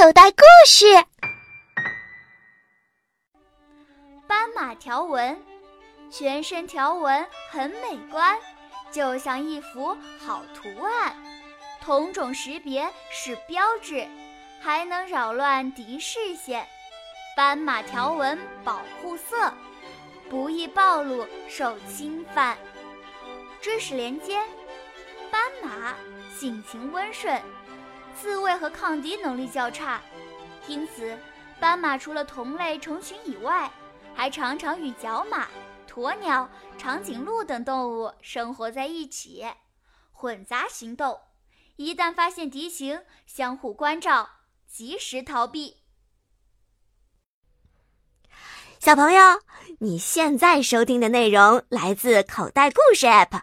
口袋故事。斑马条纹，全身条纹很美观，就像一幅好图案。同种识别是标志，还能扰乱敌视线。斑马条纹保护色，不易暴露受侵犯。知识连接：斑马性情温顺。自卫和抗敌能力较差，因此斑马除了同类成群以外，还常常与角马、鸵鸟、长颈鹿等动物生活在一起，混杂行动。一旦发现敌情，相互关照，及时逃避。小朋友，你现在收听的内容来自口袋故事 App。